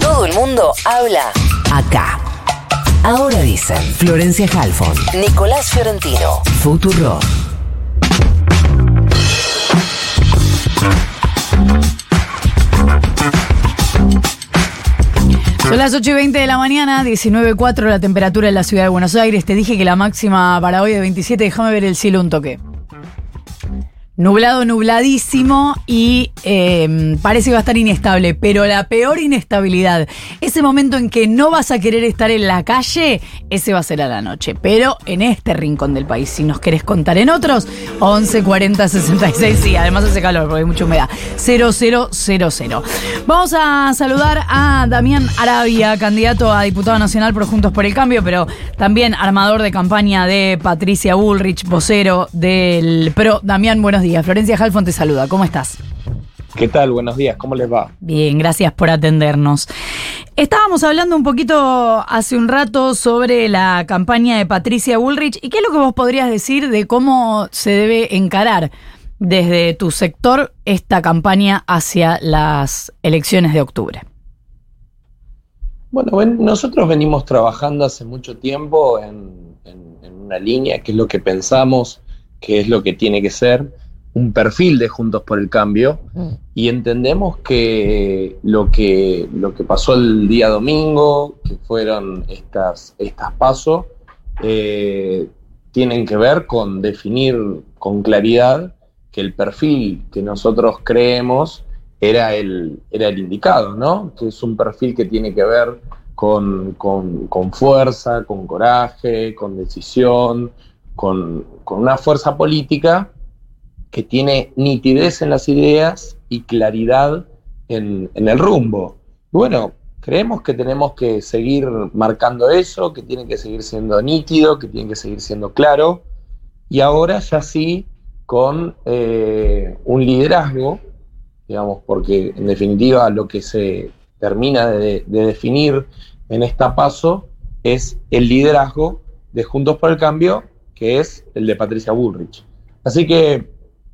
Todo el mundo habla Acá. Ahora dicen Florencia Halfon, Nicolás Fiorentino. Futuro. Son las 8 y 20 de la mañana, 19.4 la temperatura en la ciudad de Buenos Aires. Te dije que la máxima para hoy es 27. Déjame ver el cielo un toque. Nublado, nubladísimo y eh, parece que va a estar inestable, pero la peor inestabilidad, ese momento en que no vas a querer estar en la calle, ese va a ser a la noche. Pero en este rincón del país, si nos querés contar en otros, 11 40 66, sí, además hace calor porque hay mucha humedad, 0000. Vamos a saludar a Damián Arabia, candidato a diputado nacional por Juntos por el Cambio, pero también armador de campaña de Patricia Bullrich, vocero del PRO. Damián, buenos días. Florencia Halfon te saluda. ¿Cómo estás? ¿Qué tal? Buenos días. ¿Cómo les va? Bien, gracias por atendernos. Estábamos hablando un poquito hace un rato sobre la campaña de Patricia Bullrich y qué es lo que vos podrías decir de cómo se debe encarar desde tu sector esta campaña hacia las elecciones de octubre. Bueno, nosotros venimos trabajando hace mucho tiempo en, en una línea que es lo que pensamos que es lo que tiene que ser un perfil de Juntos por el Cambio y entendemos que lo que, lo que pasó el día domingo, que fueron estas, estas pasos, eh, tienen que ver con definir con claridad que el perfil que nosotros creemos era el, era el indicado, ¿no? Que es un perfil que tiene que ver con, con fuerza, con coraje, con decisión, con, una fuerza política que tiene nitidez en las ideas y claridad en, el rumbo. Bueno, creemos que tenemos que seguir marcando eso, que tiene que seguir siendo nítido, que tiene que seguir siendo claro, y ahora ya sí con eh, un liderazgo, digamos, porque en definitiva lo que se termina de, de definir en esta paso es el liderazgo de Juntos por el Cambio que es el de Patricia Bullrich. Así que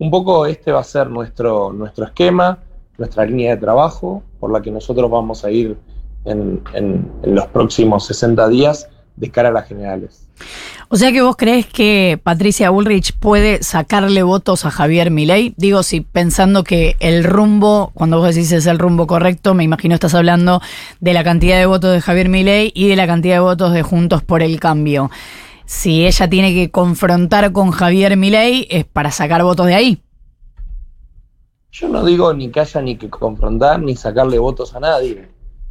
un poco este va a ser nuestro, nuestro esquema, nuestra línea de trabajo, por la que nosotros vamos a ir en, los próximos 60 días de cara a las generales. O sea que vos crees que Patricia Bullrich puede sacarle votos a Javier Milei? Digo, si pensando que el rumbo, cuando vos decís es el rumbo correcto, me imagino estás hablando de la cantidad de votos de Javier Milei y de la cantidad de votos de Juntos por el Cambio si ella tiene que confrontar con Javier Milei es para sacar votos de ahí. Yo no digo ni que haya ni que confrontar ni sacarle votos a nadie.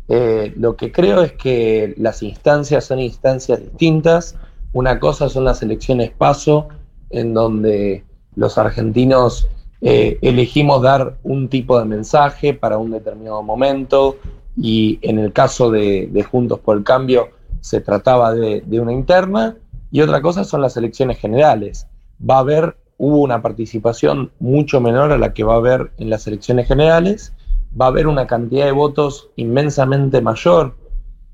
Eh, lo que creo es que las instancias son instancias distintas. Una cosa son las elecciones paso, en donde los argentinos eh, elegimos dar un tipo de mensaje para un determinado momento y en el caso de, Juntos por el Cambio se trataba de una interna y otra cosa son las elecciones generales. Va a haber, hubo una participación mucho menor a la que va a haber en las elecciones generales, va a haber una cantidad de votos inmensamente mayor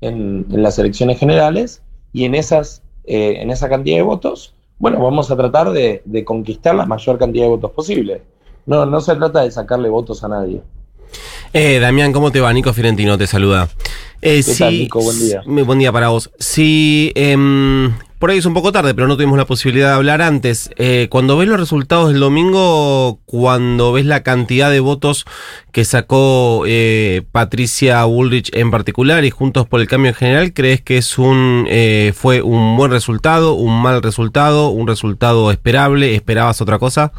en, las elecciones generales y en, esas, eh, en esa cantidad de votos, bueno, vamos a tratar de, conquistar la mayor cantidad de votos posible. No, no se trata de sacarle votos a nadie. Eh, Damián, ¿cómo te va? Nico Fiorentino te saluda. Eh, ¿Qué tal, Nico? Buen día. Buen día para vos. Si em, por ahí es un poco tarde, pero no tuvimos la posibilidad de hablar antes. Eh, cuando ves los resultados del domingo, cuando ves la cantidad de votos que sacó eh, Patricia Bullrich en particular y Juntos por el Cambio en general, ¿crees que es un eh, fue un buen resultado, un mal resultado, un resultado esperable? ¿Esperabas otra cosa?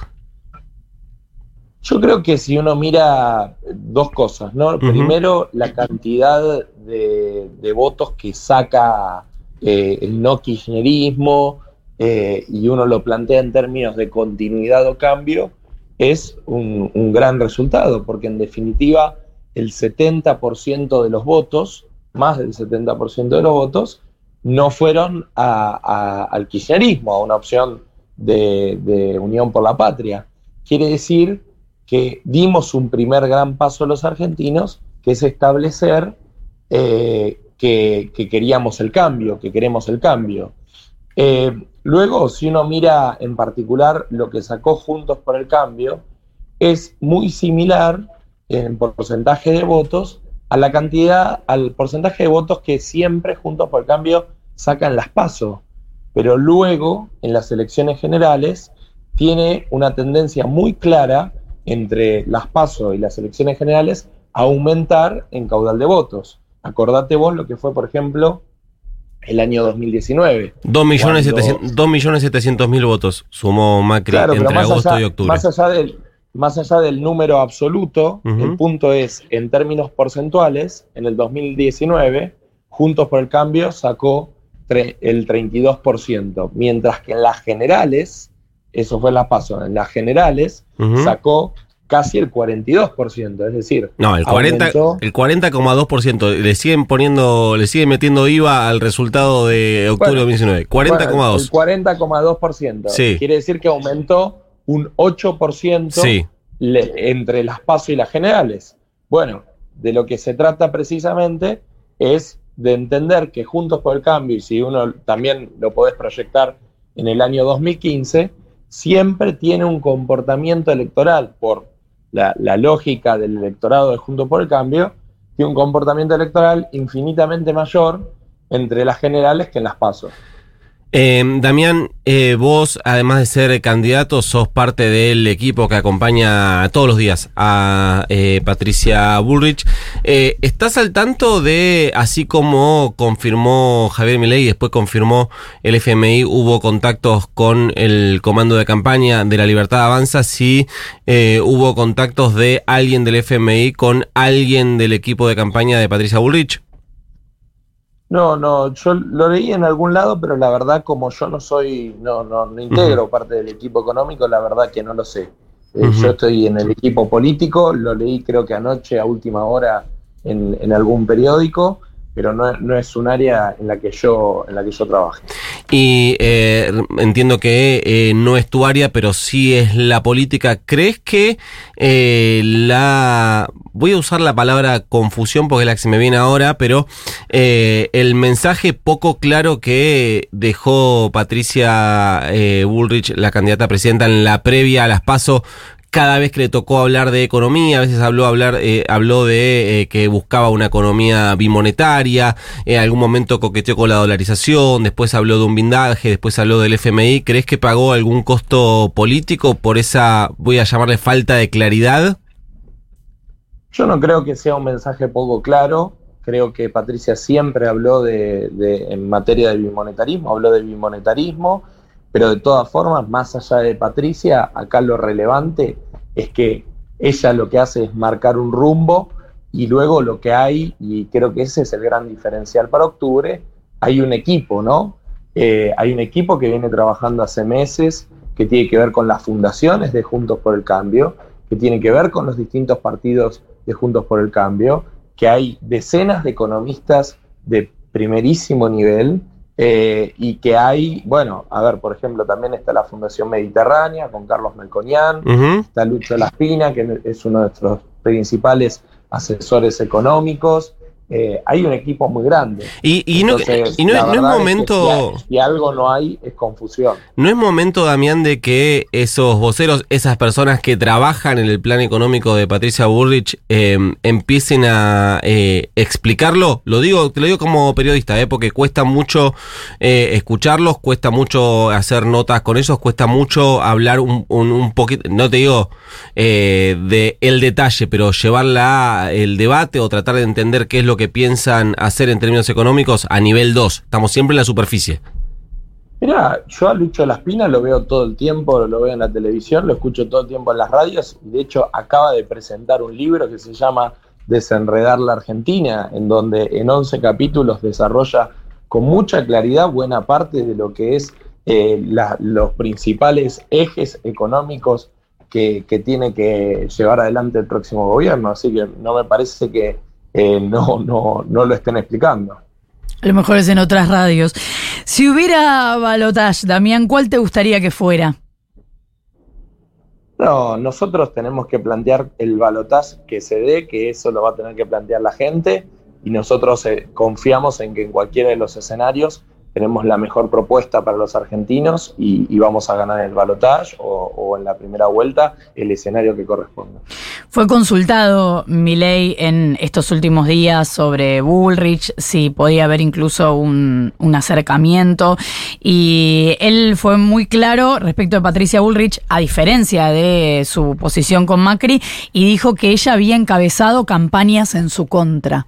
Yo creo que si uno mira dos cosas, ¿no? Primero, la cantidad de, de votos que saca eh, el no kirchnerismo, eh, y uno lo plantea en términos de continuidad o cambio, es un, gran resultado, porque en definitiva el 70% de los votos, más del 70% de los votos, no fueron al kirchnerismo, a una opción de, unión por la patria. Quiere decir que dimos un primer gran paso a los argentinos, que es establecer eh, que, queríamos el cambio, que queremos el cambio. Eh, luego, si uno mira en particular lo que sacó Juntos por el Cambio, es muy similar en porcentaje de votos a la cantidad, al porcentaje de votos que siempre Juntos por el Cambio sacan las pasos. Pero luego, en las elecciones generales, tiene una tendencia muy clara entre las pasos y las elecciones generales a aumentar en caudal de votos. Acordate vos lo que fue, por ejemplo, el año 2019. 2.700.000 votos sumó Macri entre agosto y octubre. Más allá del, más allá del número absoluto, el punto es, en términos porcentuales, en el 2019, Juntos por el Cambio sacó el 32%, mientras que en las generales, eso fue la paso, en las generales sacó casi el 42%, es decir, no, el 40 el 40,2% le siguen poniendo le siguen metiendo IVA al resultado de octubre de 2019, 40,2. el 40,2%. Sí. Quiere decir que aumentó un 8% entre las PASO y las generales. Bueno, de lo que se trata precisamente es de entender que Juntos por el Cambio, y si uno también lo podés proyectar en el año 2015, siempre tiene un comportamiento electoral por la, lógica del electorado de Juntos por el Cambio, tiene un comportamiento electoral infinitamente mayor entre las generales que en las pasos. Eh, Damián, eh, vos, además de ser candidato, sos parte del equipo que acompaña todos los días a eh, Patricia Bullrich. Eh, ¿Estás al tanto de, así como confirmó Javier Milei después confirmó el FMI, hubo contactos con el comando de campaña de la Libertad Avanza, si hubo contactos de alguien del FMI con alguien del equipo de campaña de Patricia Bullrich? No, no, yo lo leí en algún lado, pero la verdad, como yo no soy, no, no, no integro parte del equipo económico, la verdad que no lo sé. Eh, yo estoy en el equipo político, lo leí creo que anoche a última hora en, en algún periódico, pero no, no, es un área en la que yo en la que yo trabaje. Y eh, entiendo que eh, no es tu área, pero sí es la política. ¿Crees que eh, la voy a usar la palabra confusión porque es la que se me viene ahora, pero el mensaje poco claro que dejó Patricia Bullrich, la candidata a presidenta, en la previa a las PASO, cada vez que le tocó hablar de economía, a veces habló, hablar, eh, habló de eh, que buscaba una economía bimonetaria, en algún momento coqueteó con la dolarización, después habló de un blindaje, después habló del FMI. ¿Crees que pagó algún costo político por esa, voy a llamarle falta de claridad? Yo no creo que sea un mensaje poco claro. Creo que Patricia siempre habló de, en materia de bimonetarismo, habló del bimonetarismo pero de todas formas, más allá de Patricia, acá lo relevante es que ella lo que hace es marcar un rumbo y luego lo que hay, y creo que ese es el gran diferencial para octubre, hay un equipo, ¿no? Eh, hay un equipo que viene trabajando hace meses, que tiene que ver con las fundaciones de Juntos por el Cambio, que tiene que ver con los distintos partidos de Juntos por el Cambio, que hay decenas de economistas de primerísimo nivel eh, y que hay, bueno, a ver, por ejemplo, también está la Fundación Mediterránea con Carlos Melconian, está Lucho Laspina, que es uno de nuestros principales asesores económicos, eh, hay un equipo muy grande. Y, no, es momento. si, algo no hay, es confusión. No es momento, Damián, de que esos voceros, esas personas que trabajan en el plan económico de Patricia Burrich, em, empiecen a eh, explicarlo. Lo digo, te lo digo como periodista, eh, porque cuesta mucho escucharlos, cuesta mucho hacer notas con ellos, cuesta mucho hablar un, un, poquito, no te digo de el detalle, pero llevarla el debate o tratar de entender qué es lo que piensan hacer en términos económicos a nivel 2? Estamos siempre en la superficie. Mira, yo a Lucho Laspina lo veo todo el tiempo, lo veo en la televisión, lo escucho todo el tiempo en las radios y de hecho acaba de presentar un libro que se llama Desenredar la Argentina, en donde en 11 capítulos desarrolla con mucha claridad buena parte de lo que es eh, los principales ejes económicos que, que, tiene que llevar adelante el próximo gobierno. Así que no me parece que eh, no, no, no lo estén explicando. A lo mejor es en otras radios. Si hubiera balotage, Damián, ¿cuál te gustaría que fuera? No, nosotros tenemos que plantear el balotage que se dé, que eso lo va a tener que plantear la gente, y nosotros eh, confiamos en que en cualquiera de los escenarios tenemos la mejor propuesta para los argentinos y, vamos a ganar el balotage o, o, en la primera vuelta el escenario que corresponda. Fue consultado Milei en estos últimos días sobre Bullrich, si podía haber incluso un, un, acercamiento y él fue muy claro respecto de Patricia Bullrich, a diferencia de su posición con Macri, y dijo que ella había encabezado campañas en su contra.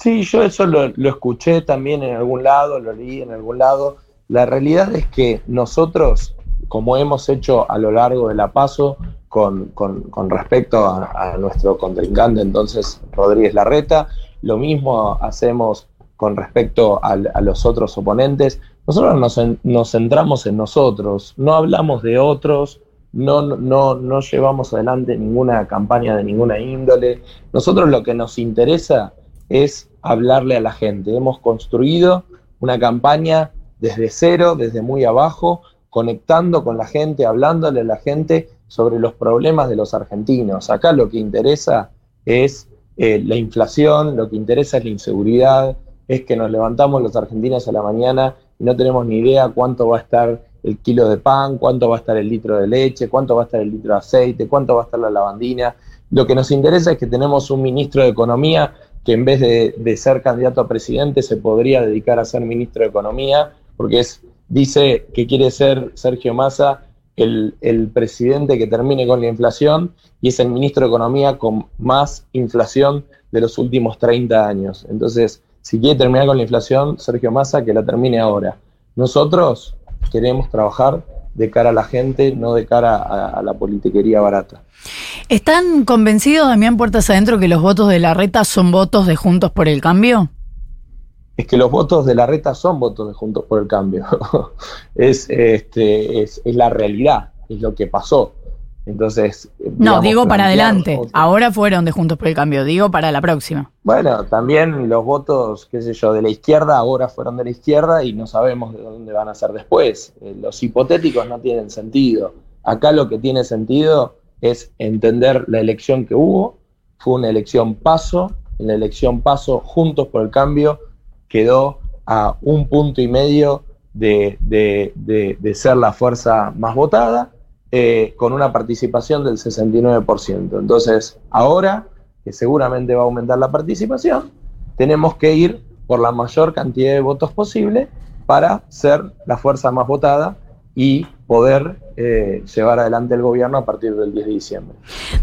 Sí, yo eso lo, escuché también en algún lado, lo leí en algún lado. La realidad es que nosotros, como hemos hecho a lo largo de la paso con, con, con respecto a, a, nuestro contrincante, entonces Rodríguez Larreta, lo mismo hacemos con respecto a, a los otros oponentes. Nosotros nos, nos, centramos en nosotros, no hablamos de otros, no, no, no llevamos adelante ninguna campaña de ninguna índole. Nosotros lo que nos interesa es hablarle a la gente. Hemos construido una campaña desde cero, desde muy abajo, conectando con la gente, hablándole a la gente sobre los problemas de los argentinos. Acá lo que interesa es eh, la inflación, lo que interesa es la inseguridad, es que nos levantamos los argentinos a la mañana y no tenemos ni idea cuánto va a estar el kilo de pan, cuánto va a estar el litro de leche, cuánto va a estar el litro de aceite, cuánto va a estar la lavandina. Lo que nos interesa es que tenemos un ministro de Economía que en vez de, ser candidato a presidente se podría dedicar a ser ministro de Economía, porque es, dice que quiere ser Sergio Massa el, el, presidente que termine con la inflación y es el ministro de Economía con más inflación de los últimos 30 años. Entonces, si quiere terminar con la inflación, Sergio Massa, que la termine ahora. Nosotros queremos trabajar de cara a la gente, no de cara a, a la politiquería barata. ¿Están convencidos, Damián Puertas Adentro, que los votos de la reta son votos de Juntos por el Cambio? Es que los votos de la reta son votos de Juntos por el Cambio. es, este, es, es, la realidad, es lo que pasó. Entonces. No, digo para adelante. Otro. Ahora fueron de Juntos por el Cambio, digo para la próxima. Bueno, también los votos, qué sé yo, de la izquierda ahora fueron de la izquierda y no sabemos de dónde van a ser después. Los hipotéticos no tienen sentido. Acá lo que tiene sentido es entender la elección que hubo. Fue una elección paso. En la elección paso, Juntos por el Cambio quedó a un punto y medio de, de, de, de ser la fuerza más votada, eh, con una participación del 69%. Entonces, ahora, que seguramente va a aumentar la participación, tenemos que ir por la mayor cantidad de votos posible para ser la fuerza más votada y poder eh, llevar adelante el gobierno a partir del 10 de diciembre.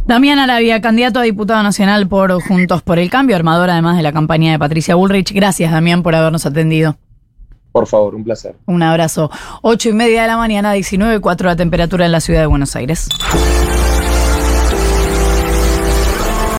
Damián Arabia, candidato a diputado nacional por Juntos por el Cambio, armador además de la campaña de Patricia Bullrich. Gracias, Damián, por habernos atendido. Por favor, un placer. Un abrazo. Ocho y media de la mañana, 19.4 la temperatura en la ciudad de Buenos Aires.